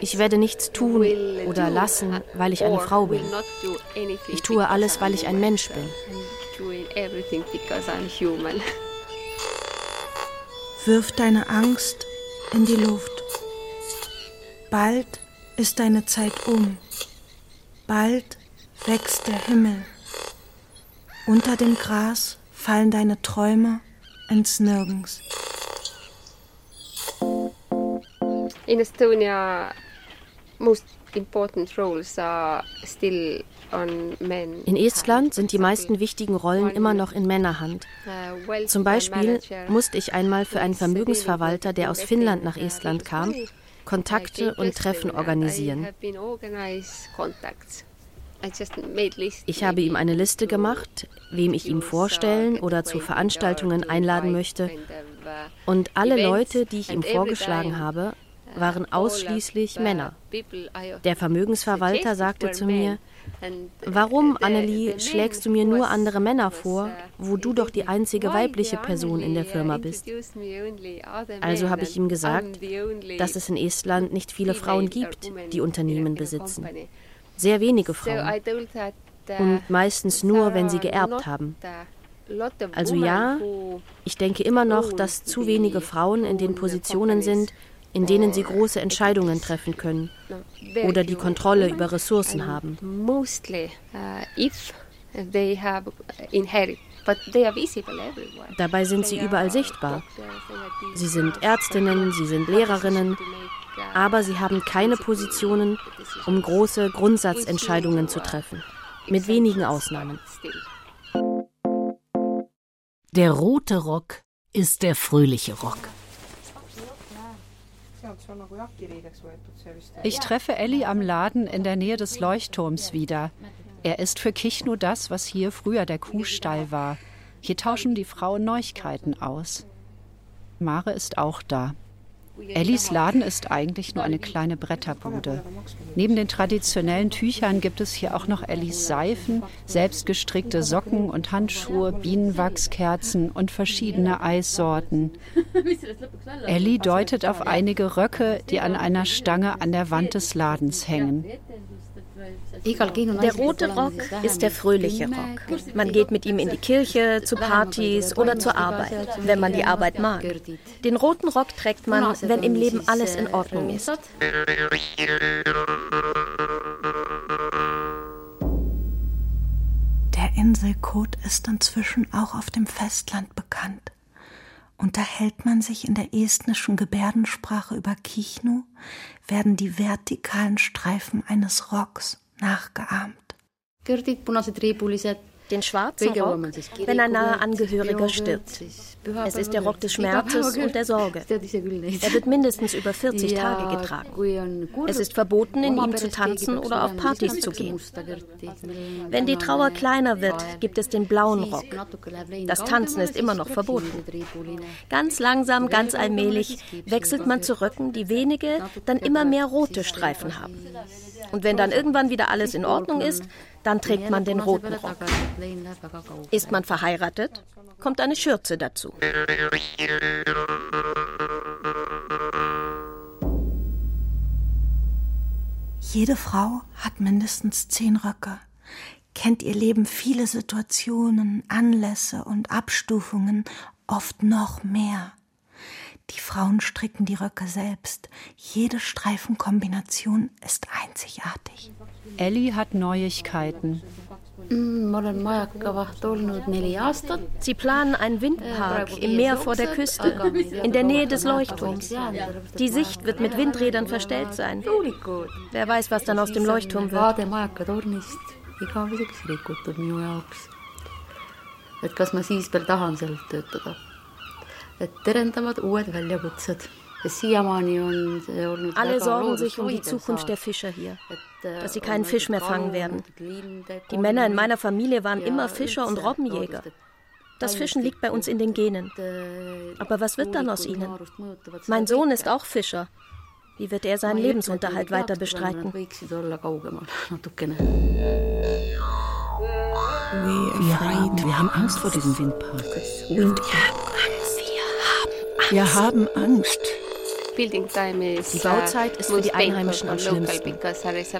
Ich werde nichts tun oder lassen, weil ich eine Frau bin. Ich tue alles, weil ich ein Mensch bin. Wirf deine Angst in die Luft. Bald ist deine Zeit um. Bald wächst der Himmel. Unter dem Gras fallen deine Träume ins Nirgends. In Estonia, most important roles are still on men. In Estland sind die meisten wichtigen Rollen immer noch in Männerhand. Zum Beispiel musste ich einmal für einen Vermögensverwalter, der aus Finnland nach Estland kam, Kontakte und Treffen organisieren. Ich habe ihm eine Liste gemacht, wem ich ihm vorstellen oder zu Veranstaltungen einladen möchte. Und alle Leute, die ich ihm vorgeschlagen habe, waren ausschließlich Männer. Der Vermögensverwalter sagte zu mir, Warum, Annelie, schlägst du mir nur andere Männer vor, wo du doch die einzige weibliche Person in der Firma bist? Also habe ich ihm gesagt, dass es in Estland nicht viele Frauen gibt, die Unternehmen besitzen. Sehr wenige Frauen. Und meistens nur, wenn sie geerbt haben. Also ja, ich denke immer noch, dass zu wenige Frauen in den Positionen sind, in denen sie große Entscheidungen treffen können oder die Kontrolle über Ressourcen haben. Dabei sind sie überall sichtbar. Sie sind Ärztinnen, sie sind Lehrerinnen, aber sie haben keine Positionen, um große Grundsatzentscheidungen zu treffen. Mit wenigen Ausnahmen. Der rote Rock ist der fröhliche Rock. Ich treffe Elli am Laden in der Nähe des Leuchtturms wieder. Er ist für Kichnu das, was hier früher der Kuhstall war. Hier tauschen die Frauen Neuigkeiten aus. Mare ist auch da. Ellis Laden ist eigentlich nur eine kleine Bretterbude. Neben den traditionellen Tüchern gibt es hier auch noch Ellis Seifen, selbstgestrickte Socken und Handschuhe, Bienenwachskerzen und verschiedene Eissorten. Ellie deutet auf einige Röcke, die an einer Stange an der Wand des Ladens hängen. Der rote Rock ist der fröhliche Rock. Man geht mit ihm in die Kirche, zu Partys oder zur Arbeit, wenn man die Arbeit mag. Den roten Rock trägt man, wenn im Leben alles in Ordnung ist. Der Inselkot ist inzwischen auch auf dem Festland bekannt. Unterhält man sich in der estnischen Gebärdensprache über Kichnu, werden die vertikalen Streifen eines Rocks nachgeahmt. Den schwarzen Rock, wenn ein naher Angehöriger stirbt. Es ist der Rock des Schmerzes und der Sorge. Er wird mindestens über 40 Tage getragen. Es ist verboten, in ihm zu tanzen oder auf Partys zu gehen. Wenn die Trauer kleiner wird, gibt es den blauen Rock. Das Tanzen ist immer noch verboten. Ganz langsam, ganz allmählich wechselt man zu Röcken, die wenige, dann immer mehr rote Streifen haben. Und wenn dann irgendwann wieder alles in Ordnung ist, dann trägt man den roten Rock. Ist man verheiratet, kommt eine Schürze dazu. Jede Frau hat mindestens zehn Röcke, kennt ihr Leben viele Situationen, Anlässe und Abstufungen, oft noch mehr. Die Frauen stricken die Röcke selbst. Jede Streifenkombination ist einzigartig. Ellie hat Neuigkeiten. Sie planen einen Windpark im Meer vor der Küste, in der Nähe des Leuchtturms. Die Sicht wird mit Windrädern verstellt sein. Wer weiß, was dann aus dem Leuchtturm wird. Et kas ma siis veel tahan seal töötada et terendavad uued väljakutsed. Alle sorgen sich um die Zukunft der Fischer hier, dass sie keinen Fisch mehr fangen werden. Die Männer in meiner Familie waren immer Fischer und Robbenjäger. Das Fischen liegt bei uns in den Genen. Aber was wird dann aus ihnen? Mein Sohn ist auch Fischer. Wie wird er seinen Lebensunterhalt weiter bestreiten? *laughs* Wir, wir haben Angst vor diesem Windpark. Und wir haben Angst. Die Bauzeit ist für die Einheimischen am schlimmsten,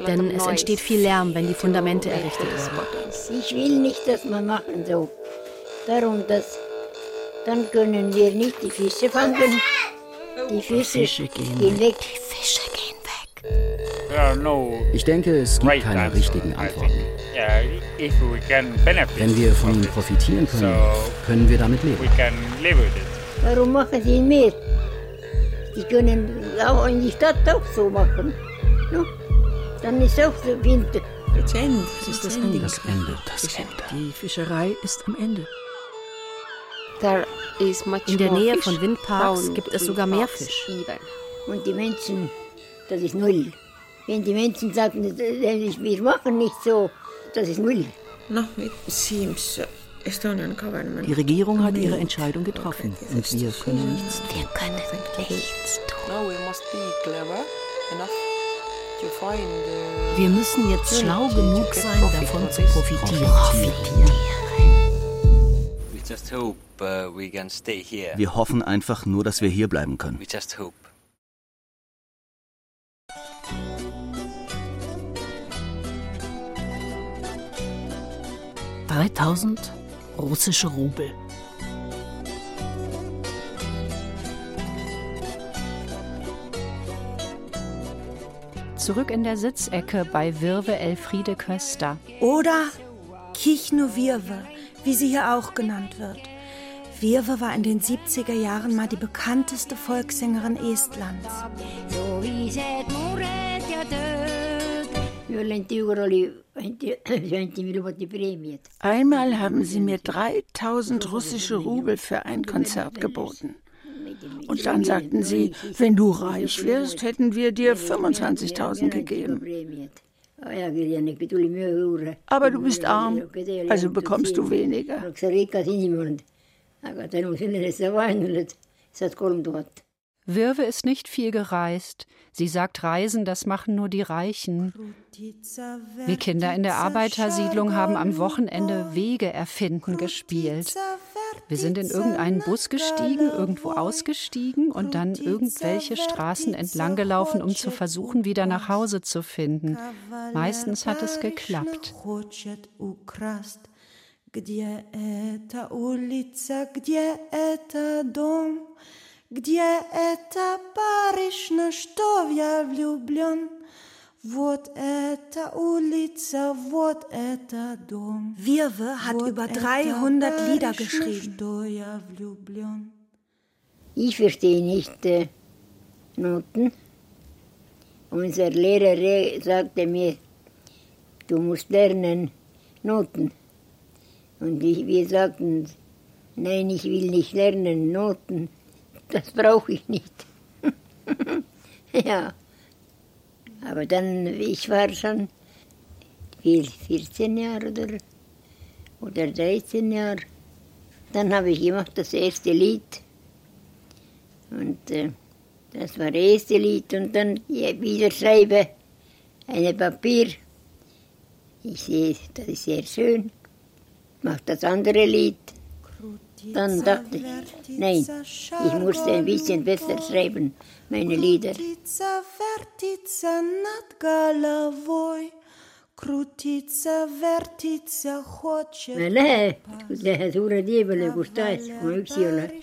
denn es entsteht viel Lärm, wenn die Fundamente errichtet werden. Ich will nicht, dass wir machen so. Darum, dass dann können wir nicht die Fische fangen. Die Fische, die Fische gehen, gehen weg. Die Fische gehen weg. Ich denke, es gibt keine richtigen Antworten. Wenn wir von ihnen profitieren können, können wir damit leben. Warum machen sie mehr? Die können auch in die Stadt auch so machen. No? Dann ist auch so Winter. Das Ende. Das ist das Ende. Das Ende. Das Ende. Die Fischerei ist am Ende. In der Nähe von Windparks gibt es sogar mehr Fisch. Und die Menschen, das ist null. Wenn die Menschen sagen, wir machen nicht so, das ist null. No, it seems die Regierung hat ihre Entscheidung getroffen und wir können nichts tun. Wir können nichts tun. Wir müssen jetzt schlau genug sein, davon zu profitieren. Uh, wir hoffen einfach nur, dass wir hier bleiben können. 3000 russische Rubel. Zurück in der Sitzecke bei Wirwe Elfriede Köster. Oder Kichno Wirwe, wie sie hier auch genannt wird. Wirwe war in den 70er Jahren mal die bekannteste Volkssängerin Estlands. *clears throat* Einmal haben sie mir 3000 russische Rubel für ein Konzert geboten. Und dann sagten sie, wenn du reich wirst, hätten wir dir 25.000 gegeben. Aber du bist arm, also bekommst du weniger. Wirwe ist nicht viel gereist. Sie sagt, Reisen, das machen nur die Reichen. Wir Kinder in der Arbeitersiedlung haben am Wochenende Wege erfinden gespielt. Wir sind in irgendeinen Bus gestiegen, irgendwo ausgestiegen und dann irgendwelche Straßen entlang gelaufen, um zu versuchen, wieder nach Hause zu finden. Meistens hat es geklappt. Где эта улица, где это дом? Где это Париж, на что я влюблен? Вот это улица, вот это дом. Wirwe hat вот über 300 Lieder geschrieben. Ich verstehe nicht äh, Noten. Unser Lehrer sagte mir, du musst lernen Noten. Und wir sagten, nein, ich will nicht lernen, Noten, das brauche ich nicht. *laughs* ja, aber dann, ich war schon 14 Jahre oder, oder 13 Jahre, dann habe ich gemacht das erste Lied. Und äh, das war das erste Lied und dann wieder schreibe ein Papier. Ich sehe, das ist sehr schön. Mache das andere Lied. Dann dachte ich, nein, ich musste ein bisschen besser schreiben, meine Lieder. Крутиться, вертиться хочет.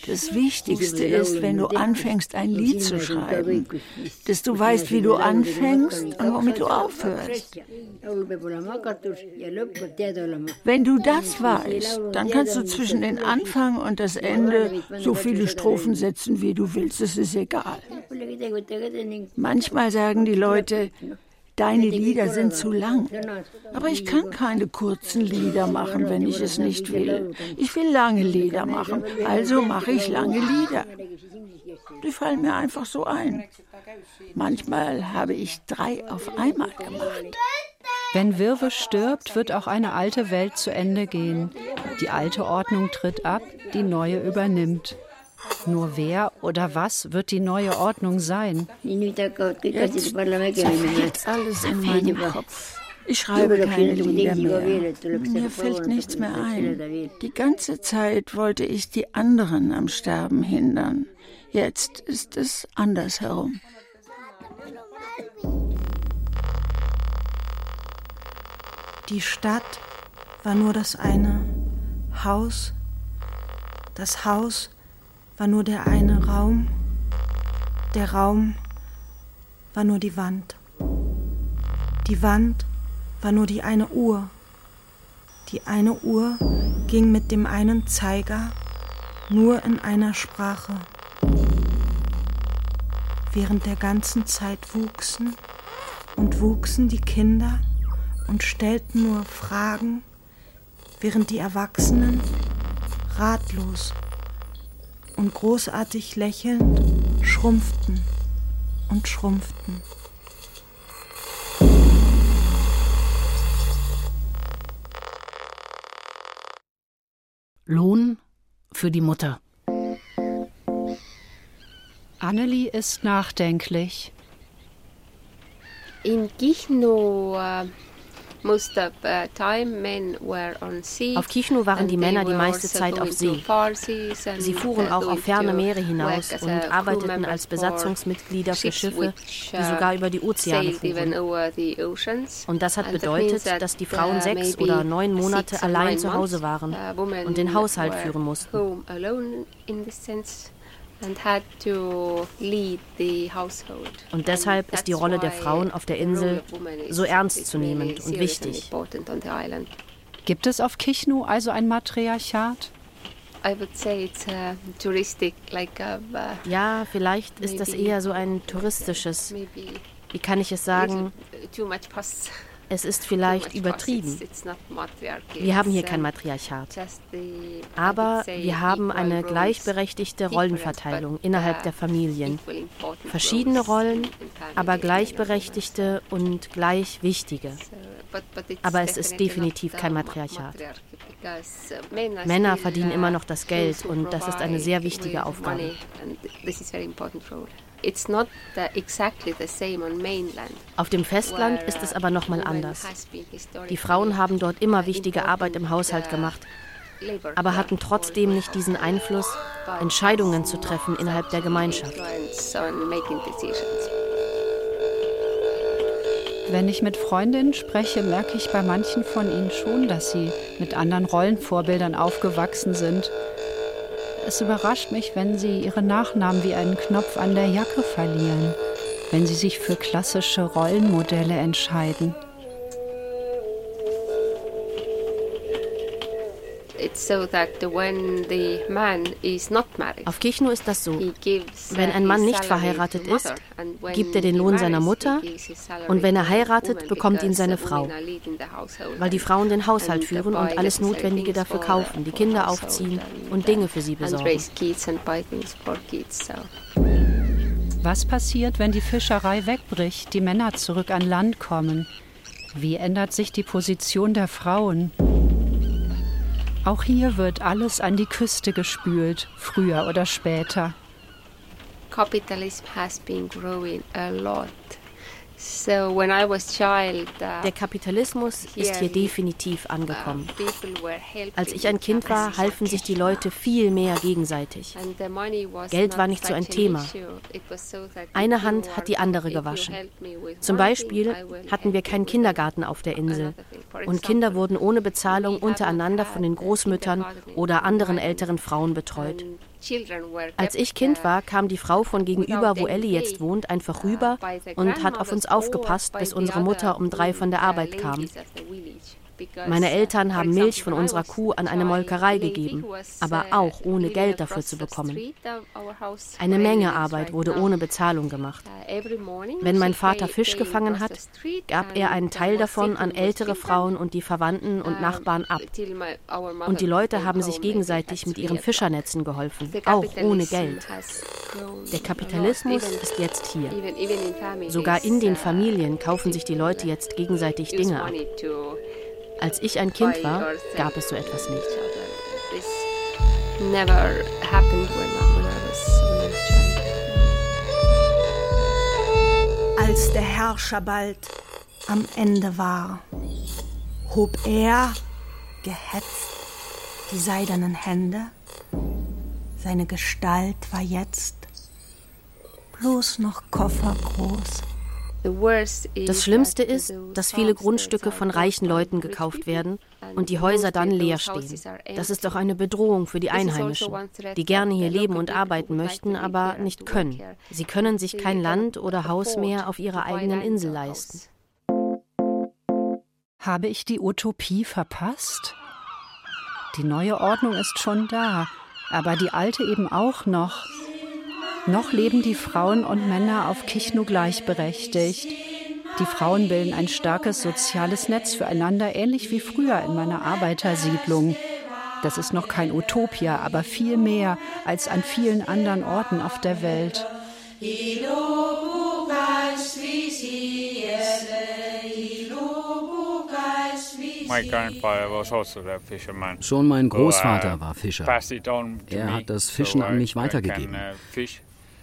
Das Wichtigste ist, wenn du anfängst, ein Lied zu schreiben, dass du weißt, wie du anfängst und womit du aufhörst. Wenn du das weißt, dann kannst du zwischen den Anfang und das Ende so viele Strophen setzen, wie du willst. Es ist egal. Manchmal sagen die Leute, Deine Lieder sind zu lang. Aber ich kann keine kurzen Lieder machen, wenn ich es nicht will. Ich will lange Lieder machen, also mache ich lange Lieder. Die fallen mir einfach so ein. Manchmal habe ich drei auf einmal gemacht. Wenn Wirwe stirbt, wird auch eine alte Welt zu Ende gehen. Die alte Ordnung tritt ab, die neue übernimmt. Nur wer oder was wird die neue Ordnung sein? Jetzt zerfällt alles in meinem Kopf. Ich schreibe keine Lieder mehr. Mir fällt nichts mehr ein. Die ganze Zeit wollte ich die anderen am Sterben hindern. Jetzt ist es andersherum. Die Stadt war nur das eine Haus, das Haus, war nur der eine Raum, der Raum war nur die Wand. Die Wand war nur die eine Uhr. Die eine Uhr ging mit dem einen Zeiger nur in einer Sprache. Während der ganzen Zeit wuchsen und wuchsen die Kinder und stellten nur Fragen, während die Erwachsenen ratlos und großartig lächelnd schrumpften und schrumpften. Lohn für die Mutter. Annelie ist nachdenklich. In Gichno auf Kichnu waren die Männer die meiste Zeit auf See. Sie fuhren auch auf ferne Meere hinaus und arbeiteten als Besatzungsmitglieder für Schiffe, die uh, sogar über die Ozeane fuhren. Und das hat bedeutet, dass die Frauen uh, sechs oder neun Monate allein zu Hause waren uh, und den Haushalt führen mussten. Und deshalb ist die Rolle der Frauen auf der Insel so ernstzunehmend und wichtig. Gibt es auf Kichnu also ein Matriarchat? Ja, vielleicht ist das eher so ein touristisches, wie kann ich es sagen, *laughs* es ist vielleicht übertrieben. Wir haben hier kein Matriarchat. Aber wir haben eine gleichberechtigte Rollenverteilung innerhalb der Familien. Verschiedene Rollen, aber gleichberechtigte und gleich wichtige. Aber es ist definitiv kein Matriarchat. Männer verdienen immer noch das Geld und das ist eine sehr wichtige Aufgabe. Auf dem Festland ist es aber nochmal anders. Die Frauen haben dort immer wichtige Arbeit im Haushalt gemacht, aber hatten trotzdem nicht diesen Einfluss, Entscheidungen zu treffen innerhalb der Gemeinschaft. Wenn ich mit Freundinnen spreche, merke ich bei manchen von ihnen schon, dass sie mit anderen Rollenvorbildern aufgewachsen sind es überrascht mich, wenn Sie Ihre Nachnamen wie einen Knopf an der Jacke verlieren, wenn Sie sich für klassische Rollenmodelle entscheiden. Auf Kichno ist das so. Wenn ein Mann nicht verheiratet ist, gibt er den Lohn seiner Mutter und wenn er heiratet, bekommt ihn seine Frau. Weil die Frauen den Haushalt führen und alles Notwendige dafür kaufen, die Kinder aufziehen und Dinge für sie besorgen. Was passiert, wenn die Fischerei wegbricht, die Männer zurück an Land kommen? Wie ändert sich die Position der Frauen? Auch hier wird alles an die Küste gespült, früher oder später. Capitalism has been growing a lot Der Kapitalismus ist hier definitiv angekommen. Als ich ein Kind war, halfen sich die Leute viel mehr gegenseitig. Geld war nicht so ein Thema. Eine Hand hat die andere gewaschen. Zum Beispiel hatten wir keinen Kindergarten auf der Insel. Und Kinder wurden ohne Bezahlung untereinander von den Großmüttern oder anderen älteren Frauen betreut. Als ich Kind war, kam die Frau von gegenüber, wo Ellie jetzt wohnt, einfach rüber und hat auf uns aufgepasst, bis unsere Mutter um drei von der Arbeit kam. Meine Eltern haben Milch von unserer Kuh an eine Molkerei gegeben, aber auch ohne Geld dafür zu bekommen. Eine Menge Arbeit wurde ohne Bezahlung gemacht. Wenn mein Vater Fisch gefangen hat, gab er einen Teil davon an ältere Frauen und die Verwandten und Nachbarn ab. Und die Leute haben sich gegenseitig mit ihren Fischernetzen geholfen, auch ohne Geld. Der Kapitalismus ist jetzt hier. Sogar in den Familien kaufen sich die Leute jetzt gegenseitig Dinge ab. Als ich ein Kind war, gab es so etwas nicht. Als der Herrscher bald am Ende war, hob er, gehetzt, die seidenen Hände. Seine Gestalt war jetzt bloß noch koffergroß. Das Schlimmste ist, dass viele Grundstücke von reichen Leuten gekauft werden und die Häuser dann leer stehen. Das ist doch eine Bedrohung für die Einheimischen, die gerne hier leben und arbeiten möchten, aber nicht können. Sie können sich kein Land oder Haus mehr auf ihrer eigenen Insel leisten. Habe ich die Utopie verpasst? Die neue Ordnung ist schon da, aber die alte eben auch noch. Noch leben die Frauen und Männer auf Kichnu gleichberechtigt. Die Frauen bilden ein starkes soziales Netz füreinander, ähnlich wie früher in meiner Arbeitersiedlung. Das ist noch kein Utopia, aber viel mehr als an vielen anderen Orten auf der Welt. Schon mein Großvater war Fischer. Er hat das Fischen an mich weitergegeben.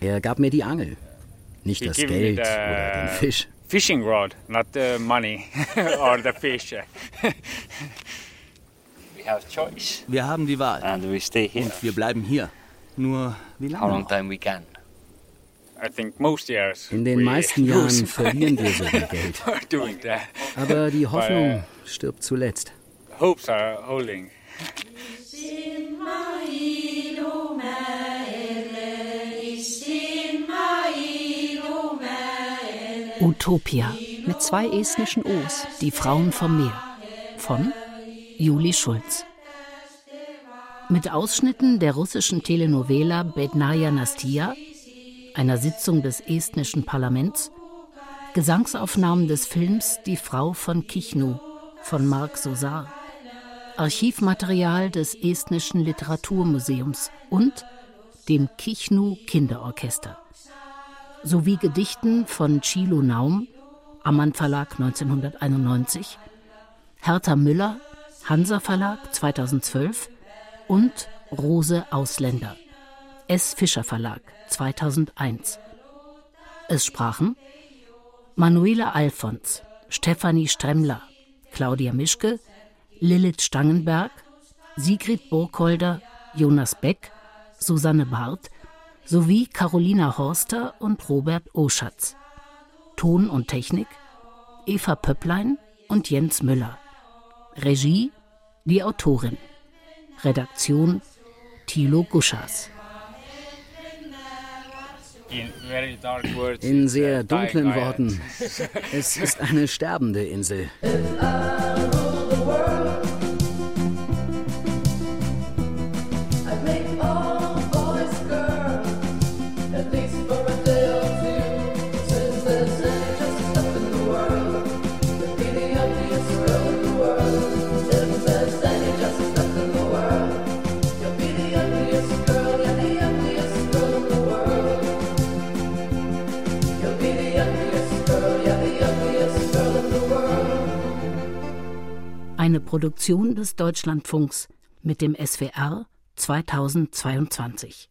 Er gab mir die Angel, nicht das Geld oder den Fisch. Fishing rod, not the money *laughs* or the fish. Wir haben die Wahl. Und wir bleiben hier. Nur wie lange? In den meisten Jahren *laughs* verlieren wir so viel Geld. *laughs* Aber die Hoffnung stirbt zuletzt. Hopes are holding. Utopia. Mit zwei estnischen O's. Die Frauen vom Meer. Von Juli Schulz. Mit Ausschnitten der russischen Telenovela Bednaya Nastia, einer Sitzung des estnischen Parlaments, Gesangsaufnahmen des Films Die Frau von Kichnu von Marc Sosar, Archivmaterial des Estnischen Literaturmuseums und dem Kichnu Kinderorchester sowie Gedichten von Chilo Naum, Ammann Verlag 1991, Hertha Müller, Hansa Verlag 2012 und Rose Ausländer, S. Fischer Verlag 2001. Es sprachen Manuela Alfons, Stefanie Stremmler, Claudia Mischke, Lilith Stangenberg, Sigrid Burkholder, Jonas Beck, Susanne Barth, sowie Carolina Horster und Robert Oschatz. Ton und Technik Eva Pöpplein und Jens Müller. Regie die Autorin. Redaktion Thilo Guschas. In sehr dunklen Worten, es ist eine sterbende Insel. *laughs* Eine Produktion des Deutschlandfunks mit dem SWR 2022.